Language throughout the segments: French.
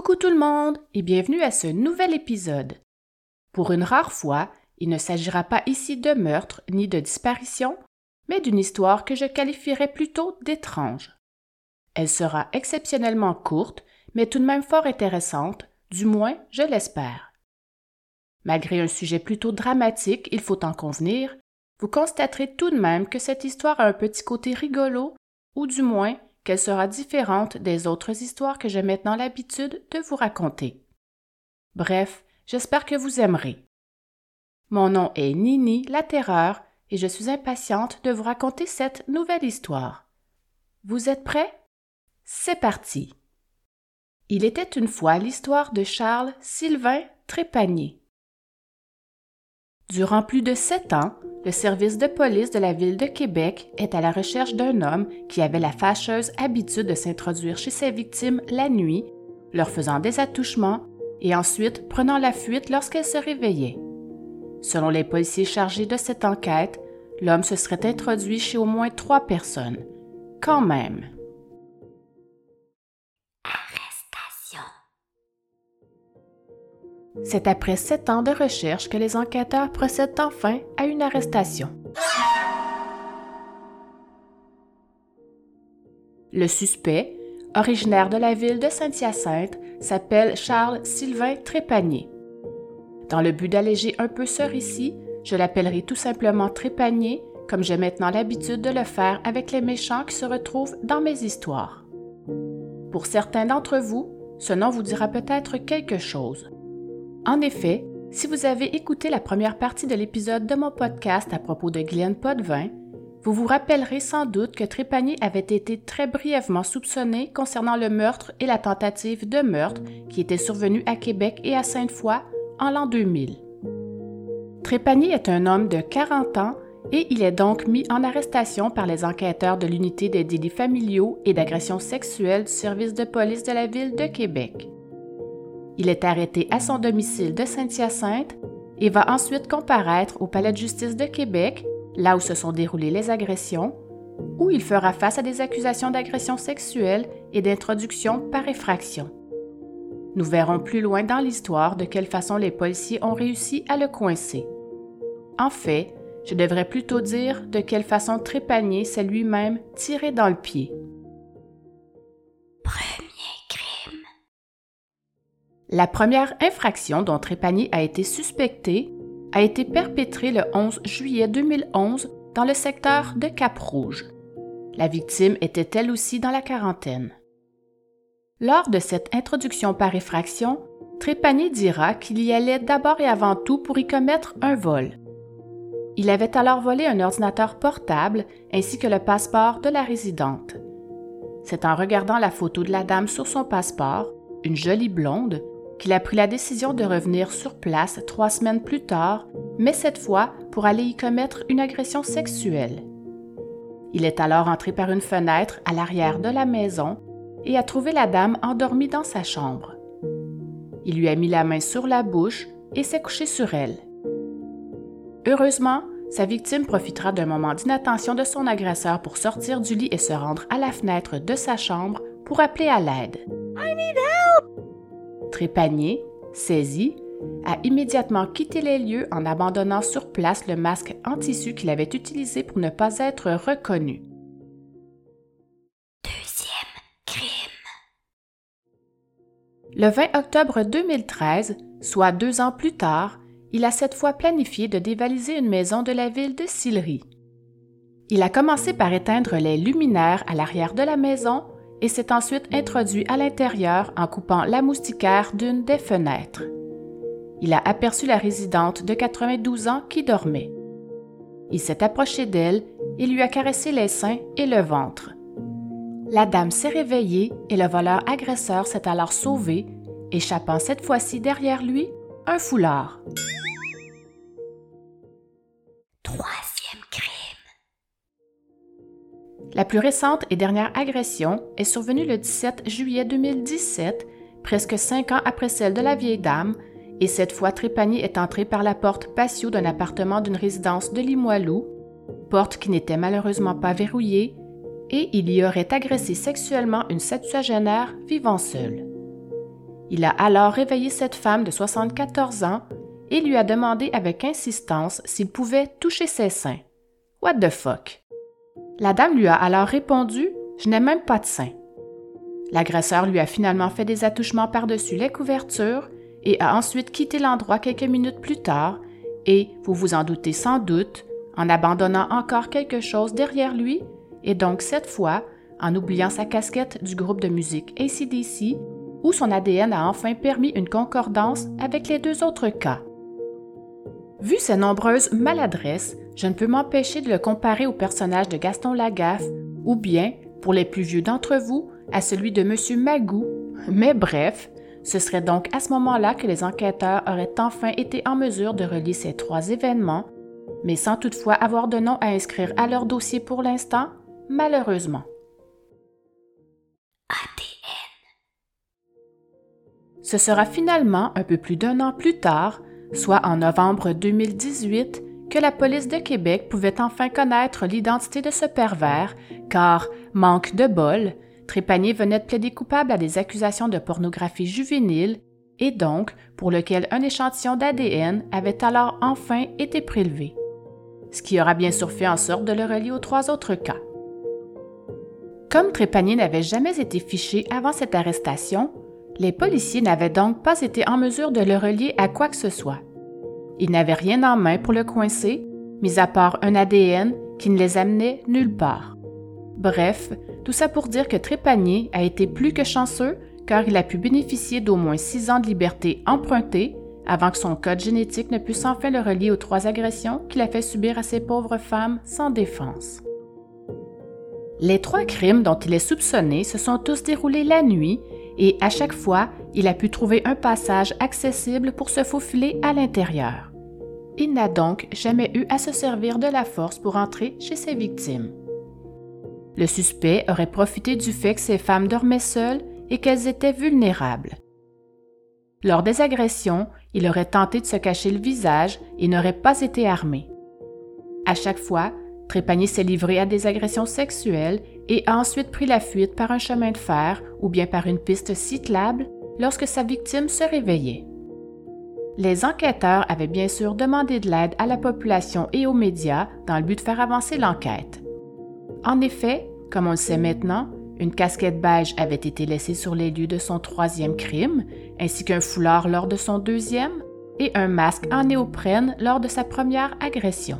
Coucou tout le monde et bienvenue à ce nouvel épisode. Pour une rare fois, il ne s'agira pas ici de meurtre ni de disparition, mais d'une histoire que je qualifierais plutôt d'étrange. Elle sera exceptionnellement courte, mais tout de même fort intéressante, du moins je l'espère. Malgré un sujet plutôt dramatique, il faut en convenir, vous constaterez tout de même que cette histoire a un petit côté rigolo, ou du moins qu'elle sera différente des autres histoires que j'ai maintenant l'habitude de vous raconter. Bref, j'espère que vous aimerez. Mon nom est Nini la Terreur et je suis impatiente de vous raconter cette nouvelle histoire. Vous êtes prêts? C'est parti. Il était une fois l'histoire de Charles Sylvain Trépanier. Durant plus de sept ans, le service de police de la ville de Québec est à la recherche d'un homme qui avait la fâcheuse habitude de s'introduire chez ses victimes la nuit, leur faisant des attouchements et ensuite prenant la fuite lorsqu'elles se réveillaient. Selon les policiers chargés de cette enquête, l'homme se serait introduit chez au moins trois personnes. Quand même. C'est après sept ans de recherche que les enquêteurs procèdent enfin à une arrestation. Le suspect, originaire de la ville de Saint-Hyacinthe, s'appelle Charles Sylvain Trépanier. Dans le but d'alléger un peu ce récit, je l'appellerai tout simplement Trépanier, comme j'ai maintenant l'habitude de le faire avec les méchants qui se retrouvent dans mes histoires. Pour certains d'entre vous, ce nom vous dira peut-être quelque chose. En effet, si vous avez écouté la première partie de l'épisode de mon podcast à propos de Glenn Potvin, vous vous rappellerez sans doute que Trépanier avait été très brièvement soupçonné concernant le meurtre et la tentative de meurtre qui étaient survenus à Québec et à Sainte-Foy en l'an 2000. Trépanier est un homme de 40 ans et il est donc mis en arrestation par les enquêteurs de l'unité des délits familiaux et d'agressions sexuelles du service de police de la ville de Québec. Il est arrêté à son domicile de Saint-Hyacinthe et va ensuite comparaître au Palais de justice de Québec, là où se sont déroulées les agressions, où il fera face à des accusations d'agression sexuelle et d'introduction par effraction. Nous verrons plus loin dans l'histoire de quelle façon les policiers ont réussi à le coincer. En fait, je devrais plutôt dire de quelle façon Trépanier s'est lui-même tiré dans le pied. La première infraction dont Trépanier a été suspecté a été perpétrée le 11 juillet 2011 dans le secteur de Cap-Rouge. La victime était elle aussi dans la quarantaine. Lors de cette introduction par effraction, Trépanier dira qu'il y allait d'abord et avant tout pour y commettre un vol. Il avait alors volé un ordinateur portable ainsi que le passeport de la résidente. C'est en regardant la photo de la dame sur son passeport, une jolie blonde, qu'il a pris la décision de revenir sur place trois semaines plus tard, mais cette fois pour aller y commettre une agression sexuelle. Il est alors entré par une fenêtre à l'arrière de la maison et a trouvé la dame endormie dans sa chambre. Il lui a mis la main sur la bouche et s'est couché sur elle. Heureusement, sa victime profitera d'un moment d'inattention de son agresseur pour sortir du lit et se rendre à la fenêtre de sa chambre pour appeler à l'aide. Trépanier, saisi, a immédiatement quitté les lieux en abandonnant sur place le masque en tissu qu'il avait utilisé pour ne pas être reconnu. Deuxième crime. Le 20 octobre 2013, soit deux ans plus tard, il a cette fois planifié de dévaliser une maison de la ville de Sillery. Il a commencé par éteindre les luminaires à l'arrière de la maison et s'est ensuite introduit à l'intérieur en coupant la moustiquaire d'une des fenêtres. Il a aperçu la résidente de 92 ans qui dormait. Il s'est approché d'elle et lui a caressé les seins et le ventre. La dame s'est réveillée et le voleur agresseur s'est alors sauvé, échappant cette fois-ci derrière lui un foulard. La plus récente et dernière agression est survenue le 17 juillet 2017, presque cinq ans après celle de la vieille dame, et cette fois Trépanier est entré par la porte patio d'un appartement d'une résidence de Limoilou, porte qui n'était malheureusement pas verrouillée, et il y aurait agressé sexuellement une septuagénaire vivant seule. Il a alors réveillé cette femme de 74 ans et lui a demandé avec insistance s'il pouvait toucher ses seins. What the fuck? La dame lui a alors répondu Je n'ai même pas de seins. L'agresseur lui a finalement fait des attouchements par-dessus les couvertures et a ensuite quitté l'endroit quelques minutes plus tard et, vous vous en doutez sans doute, en abandonnant encore quelque chose derrière lui et donc cette fois en oubliant sa casquette du groupe de musique ACDC où son ADN a enfin permis une concordance avec les deux autres cas. Vu ses nombreuses maladresses, je ne peux m'empêcher de le comparer au personnage de Gaston Lagaffe ou bien, pour les plus vieux d'entre vous, à celui de M. Magou. Mais bref, ce serait donc à ce moment-là que les enquêteurs auraient enfin été en mesure de relier ces trois événements, mais sans toutefois avoir de nom à inscrire à leur dossier pour l'instant, malheureusement. Ce sera finalement un peu plus d'un an plus tard, soit en novembre 2018, que la police de Québec pouvait enfin connaître l'identité de ce pervers, car, manque de bol, Trépanier venait de plaider coupable à des accusations de pornographie juvénile et donc pour lequel un échantillon d'ADN avait alors enfin été prélevé, ce qui aura bien sûr fait en sorte de le relier aux trois autres cas. Comme Trépanier n'avait jamais été fiché avant cette arrestation, les policiers n'avaient donc pas été en mesure de le relier à quoi que ce soit. Ils n'avaient rien en main pour le coincer, mis à part un ADN qui ne les amenait nulle part. Bref, tout ça pour dire que Trépanier a été plus que chanceux car il a pu bénéficier d'au moins six ans de liberté empruntée avant que son code génétique ne puisse enfin le relier aux trois agressions qu'il a fait subir à ces pauvres femmes sans défense. Les trois crimes dont il est soupçonné se sont tous déroulés la nuit et à chaque fois, il a pu trouver un passage accessible pour se faufiler à l'intérieur. Il n'a donc jamais eu à se servir de la force pour entrer chez ses victimes. Le suspect aurait profité du fait que ces femmes dormaient seules et qu'elles étaient vulnérables. Lors des agressions, il aurait tenté de se cacher le visage et n'aurait pas été armé. À chaque fois, Trépanier s'est livré à des agressions sexuelles et a ensuite pris la fuite par un chemin de fer ou bien par une piste cyclable lorsque sa victime se réveillait. Les enquêteurs avaient bien sûr demandé de l'aide à la population et aux médias dans le but de faire avancer l'enquête. En effet, comme on le sait maintenant, une casquette beige avait été laissée sur les lieux de son troisième crime, ainsi qu'un foulard lors de son deuxième, et un masque en néoprène lors de sa première agression.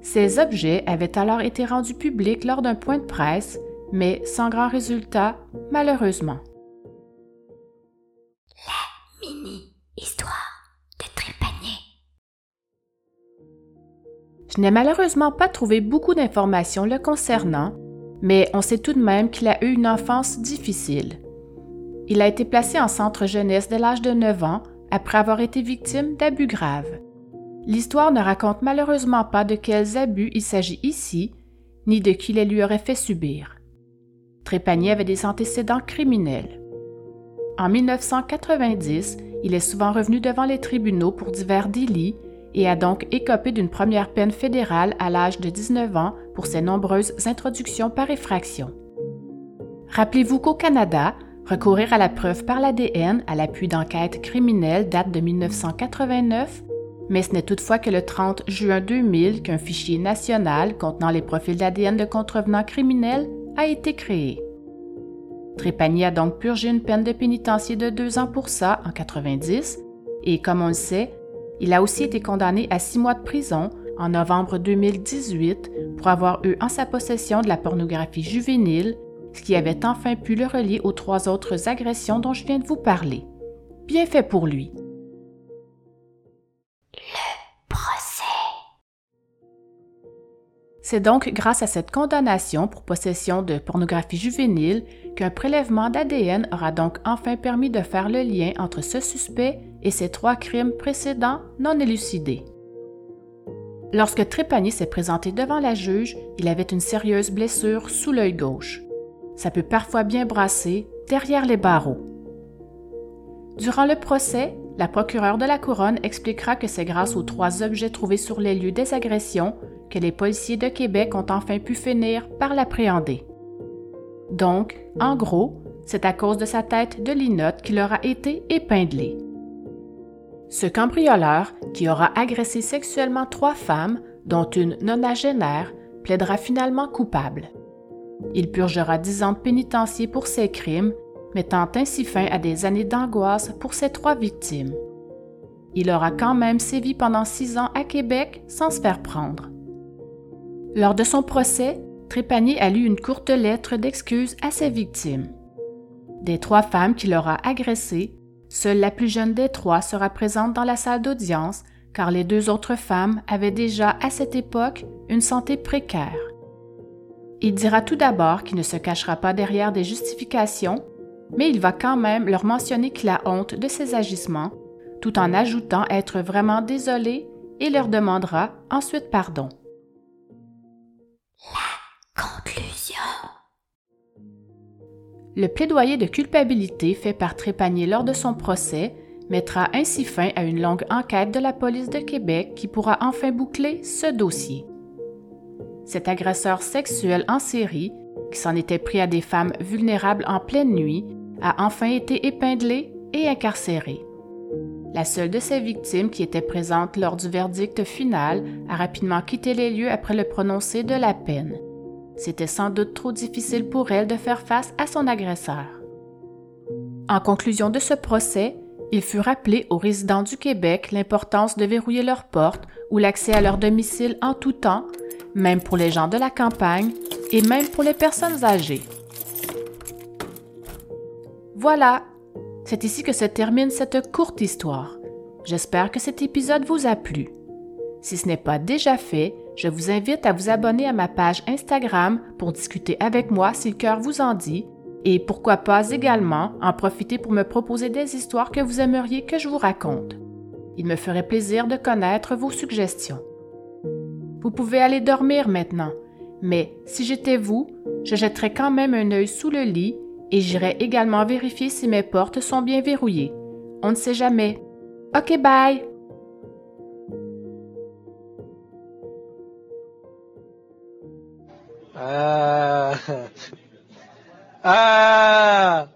Ces objets avaient alors été rendus publics lors d'un point de presse, mais sans grand résultat, malheureusement. La mini-histoire de Trépanier. Je n'ai malheureusement pas trouvé beaucoup d'informations le concernant, mais on sait tout de même qu'il a eu une enfance difficile. Il a été placé en centre jeunesse dès l'âge de 9 ans après avoir été victime d'abus graves. L'histoire ne raconte malheureusement pas de quels abus il s'agit ici, ni de qui les lui aurait fait subir. Trépanier avait des antécédents criminels. En 1990, il est souvent revenu devant les tribunaux pour divers délits et a donc écopé d'une première peine fédérale à l'âge de 19 ans pour ses nombreuses introductions par effraction. Rappelez-vous qu'au Canada, recourir à la preuve par l'ADN à l'appui d'enquêtes criminelles date de 1989 mais ce n'est toutefois que le 30 juin 2000 qu'un fichier national contenant les profils d'ADN de contrevenants criminels a été créé. Trépanier a donc purgé une peine de pénitencier de deux ans pour ça en 90 et, comme on le sait, il a aussi été condamné à six mois de prison en novembre 2018 pour avoir eu en sa possession de la pornographie juvénile, ce qui avait enfin pu le relier aux trois autres agressions dont je viens de vous parler. Bien fait pour lui. C'est donc grâce à cette condamnation pour possession de pornographie juvénile qu'un prélèvement d'ADN aura donc enfin permis de faire le lien entre ce suspect et ses trois crimes précédents non élucidés. Lorsque Trépanier s'est présenté devant la juge, il avait une sérieuse blessure sous l'œil gauche. Ça peut parfois bien brasser derrière les barreaux. Durant le procès, la procureure de la Couronne expliquera que c'est grâce aux trois objets trouvés sur les lieux des agressions que les policiers de Québec ont enfin pu finir par l'appréhender. Donc, en gros, c'est à cause de sa tête de linotte qu'il aura été épinglé. Ce cambrioleur, qui aura agressé sexuellement trois femmes, dont une nonagénaire, plaidera finalement coupable. Il purgera dix ans de pénitencier pour ses crimes, mettant ainsi fin à des années d'angoisse pour ses trois victimes. Il aura quand même sévi pendant six ans à Québec sans se faire prendre. Lors de son procès, Trépanier a lu une courte lettre d'excuse à ses victimes. Des trois femmes qu'il aura agressées, seule la plus jeune des trois sera présente dans la salle d'audience car les deux autres femmes avaient déjà à cette époque une santé précaire. Il dira tout d'abord qu'il ne se cachera pas derrière des justifications, mais il va quand même leur mentionner qu'il a honte de ses agissements, tout en ajoutant être vraiment désolé et leur demandera ensuite pardon. La conclusion. Le plaidoyer de culpabilité fait par Trépanier lors de son procès mettra ainsi fin à une longue enquête de la police de Québec qui pourra enfin boucler ce dossier. Cet agresseur sexuel en série, qui s'en était pris à des femmes vulnérables en pleine nuit, a enfin été épinglé et incarcéré. La seule de ses victimes qui était présente lors du verdict final a rapidement quitté les lieux après le prononcé de la peine. C'était sans doute trop difficile pour elle de faire face à son agresseur. En conclusion de ce procès, il fut rappelé aux résidents du Québec l'importance de verrouiller leurs portes ou l'accès à leur domicile en tout temps, même pour les gens de la campagne et même pour les personnes âgées. Voilà, c'est ici que se termine cette courte histoire. J'espère que cet épisode vous a plu. Si ce n'est pas déjà fait, je vous invite à vous abonner à ma page Instagram pour discuter avec moi si le cœur vous en dit et pourquoi pas également en profiter pour me proposer des histoires que vous aimeriez que je vous raconte. Il me ferait plaisir de connaître vos suggestions. Vous pouvez aller dormir maintenant, mais si j'étais vous, je jetterais quand même un œil sous le lit et j'irais également vérifier si mes portes sont bien verrouillées. On ne sait jamais. OK, bye! Ah. Ah